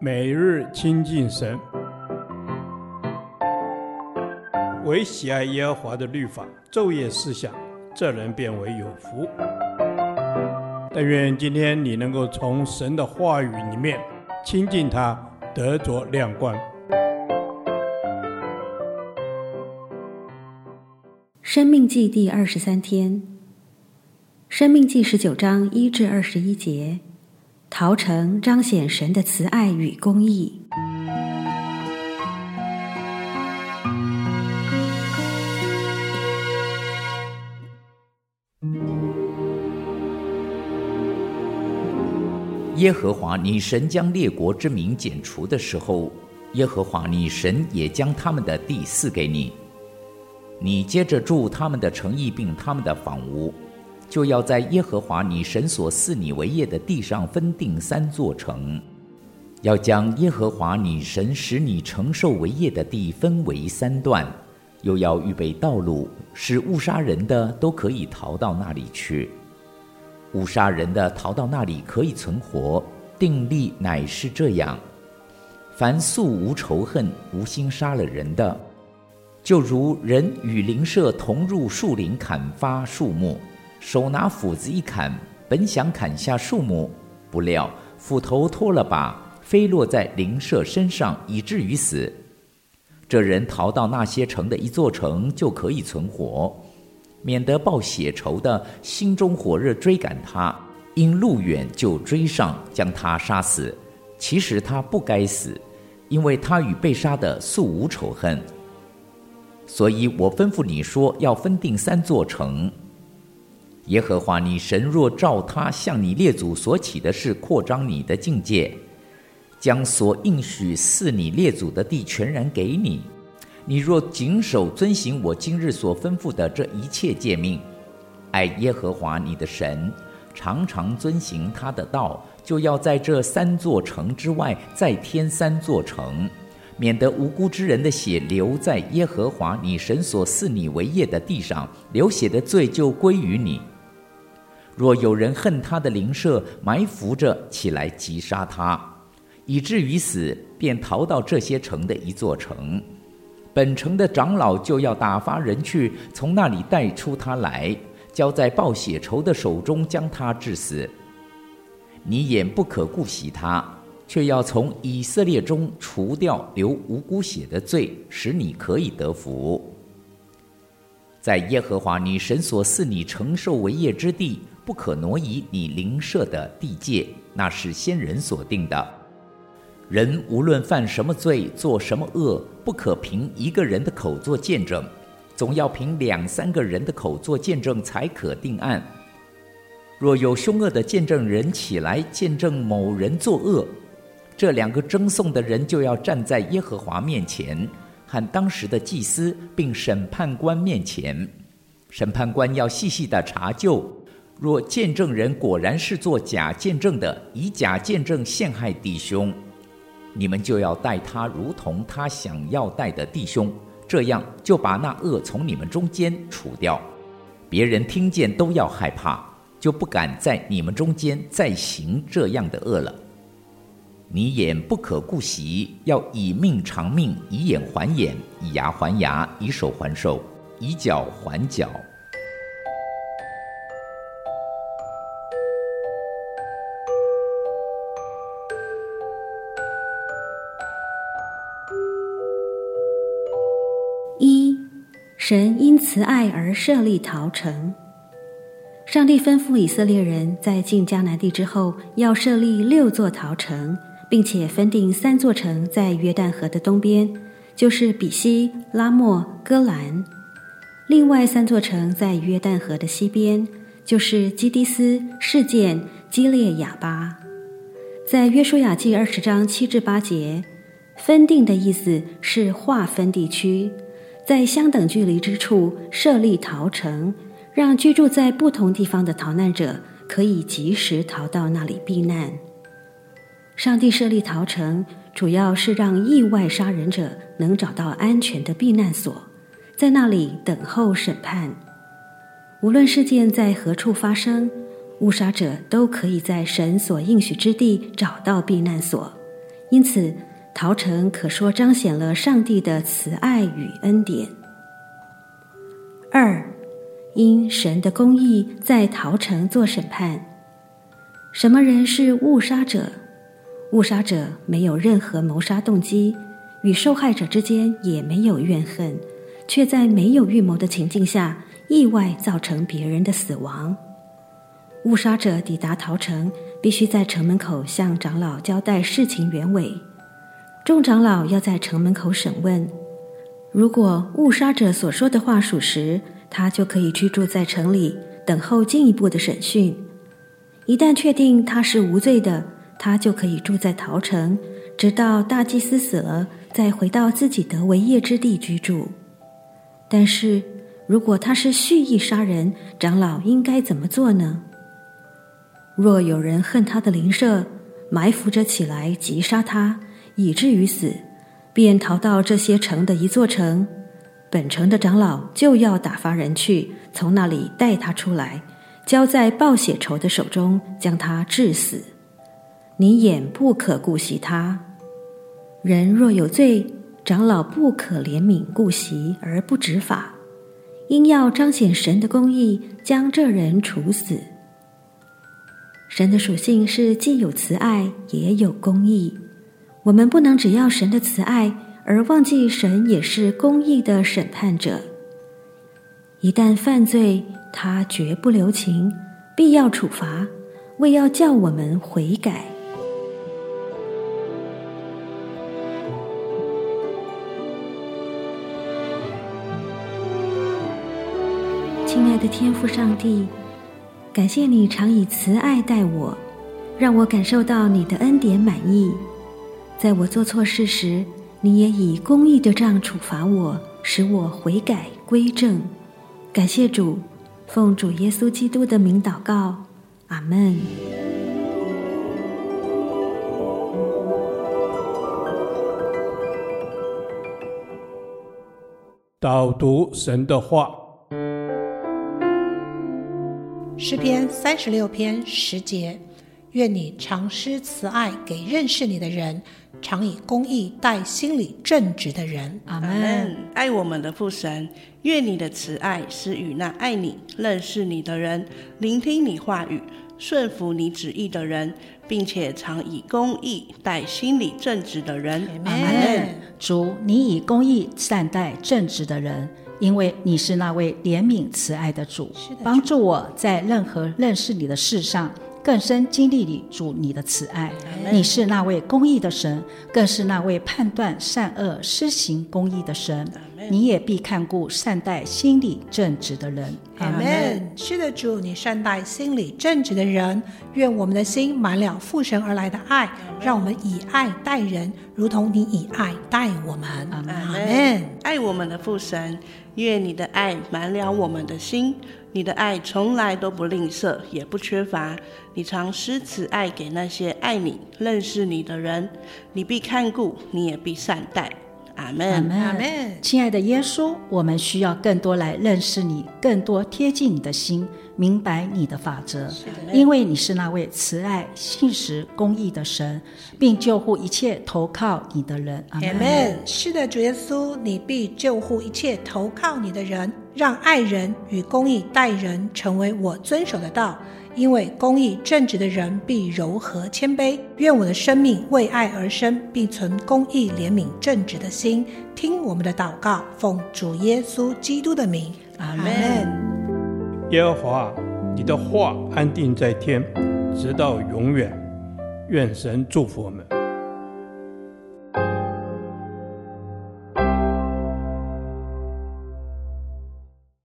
每日亲近神，唯喜爱耶和华的律法，昼夜思想，这人便为有福。但愿今天你能够从神的话语里面亲近他，得着亮光。生命记第二十三天，生命记十九章一至二十一节。陶成彰显神的慈爱与公义。耶和华你神将列国之民剪除的时候，耶和华你神也将他们的地赐给你，你接着住他们的城邑并他们的房屋。就要在耶和华你神所赐你为业的地上分定三座城，要将耶和华你神使你承受为业的地分为三段，又要预备道路，使误杀人的都可以逃到那里去。误杀人的逃到那里可以存活。定例乃是这样：凡素无仇恨、无心杀了人的，就如人与邻舍同入树林砍伐树木。手拿斧子一砍，本想砍下树木，不料斧头脱了把，飞落在灵舍身上，以至于死。这人逃到那些城的一座城，就可以存活，免得报血仇的心中火热追赶他，因路远就追上，将他杀死。其实他不该死，因为他与被杀的素无仇恨。所以我吩咐你说，要分定三座城。耶和华你神若照他向你列祖所起的事扩张你的境界，将所应许赐你列祖的地全然给你，你若谨守遵行我今日所吩咐的这一切诫命，爱耶和华你的神，常常遵行他的道，就要在这三座城之外再添三座城，免得无辜之人的血流在耶和华你神所赐你为业的地上，流血的罪就归于你。若有人恨他的灵舍，埋伏着起来击杀他，以至于死，便逃到这些城的一座城，本城的长老就要打发人去，从那里带出他来，交在报血仇的手中，将他致死。你眼不可顾惜他，却要从以色列中除掉流无辜血的罪，使你可以得福。在耶和华你神所赐你承受为业之地，不可挪移你邻舍的地界，那是先人所定的。人无论犯什么罪，做什么恶，不可凭一个人的口作见证，总要凭两三个人的口作见证，才可定案。若有凶恶的见证人起来见证某人作恶，这两个争讼的人就要站在耶和华面前，和当时的祭司并审判官面前，审判官要细细地查究。若见证人果然是做假见证的，以假见证陷害弟兄，你们就要待他如同他想要待的弟兄，这样就把那恶从你们中间除掉。别人听见都要害怕，就不敢在你们中间再行这样的恶了。你眼不可顾惜，要以命偿命，以眼还眼，以牙还牙，以手还手，以脚还脚。神因慈爱而设立逃城。上帝吩咐以色列人在进迦南地之后，要设立六座逃城，并且分定三座城在约旦河的东边，就是比西、拉莫、哥兰；另外三座城在约旦河的西边，就是基低斯、示剑、基列雅巴。在约书亚记二十章七至八节，分定的意思是划分地区。在相等距离之处设立逃城，让居住在不同地方的逃难者可以及时逃到那里避难。上帝设立逃城，主要是让意外杀人者能找到安全的避难所，在那里等候审判。无论事件在何处发生，误杀者都可以在神所应许之地找到避难所，因此陶城可说彰显了上帝的慈爱与恩典。二，因神的公义在陶城做审判。什么人是误杀者？误杀者没有任何谋杀动机，与受害者之间也没有怨恨，却在没有预谋的情境下，意外造成别人的死亡。误杀者抵达陶城，必须在城门口向长老交代事情原委。众长老要在城门口审问。如果误杀者所说的话属实，他就可以居住在城里，等候进一步的审讯。一旦确定他是无罪的，他就可以住在逃城，直到大祭司死了，再回到自己的为业之地居住。但是如果他是蓄意杀人，长老应该怎么做呢？若有人恨他的邻舍，埋伏着起来急杀他，以至于死，便逃到这些城的一座城，本城的长老就要打发人去，从那里带他出来。交在报血仇的手中，将他治死。你眼不可顾惜他。人若有罪，长老不可怜悯顾惜而不执法，应要彰显神的公义，将这人处死。神的属性是既有慈爱，也有公义。我们不能只要神的慈爱，而忘记神也是公义的审判者。一旦犯罪，他绝不留情，必要处罚，为要叫我们悔改。亲爱的天父上帝，感谢你常以慈爱待我，让我感受到你的恩典满意。在我做错事时，你也以公义的杖处罚我，使我悔改归正。感谢主。奉主耶稣基督的名祷告，阿门。导读神的话，诗篇三十六篇十节。愿你常施慈爱给认识你的人，常以公义待心里正直的人。阿门。爱我们的父神，愿你的慈爱施与那爱你、认识你的人，聆听你话语、顺服你旨意的人，并且常以公义待心里正直的人。阿门。主，你以公义善待正直的人，因为你是那位怜悯慈爱的主，的主帮助我在任何认识你的事上。更深经历里主你的慈爱，你是那位公义的神，更是那位判断善恶、施行公义的神。你也必看顾善待心里正直的人。阿门。是的，主，你善待心里正直的人。愿我们的心满了父神而来的爱，让我们以爱待人，如同你以爱待我们。阿门。爱我们的父神，愿你的爱满了我们的心。你的爱从来都不吝啬，也不缺乏。你常施慈爱给那些爱你、认识你的人，你必看顾，你也必善待。阿门，阿门。亲爱的耶稣，我们需要更多来认识你，更多贴近你的心，明白你的法则。因为你是那位慈爱、信实、公义的神，并救护一切投靠你的人。阿门。是的，主耶稣，你必救护一切投靠你的人，让爱人与公义待人成为我遵守的道。因为公义正直的人必柔和谦卑，愿我的生命为爱而生，并存公义怜悯正直的心。听我们的祷告，奉主耶稣基督的名，阿门。耶和华，你的话安定在天，直到永远。愿神祝福我们。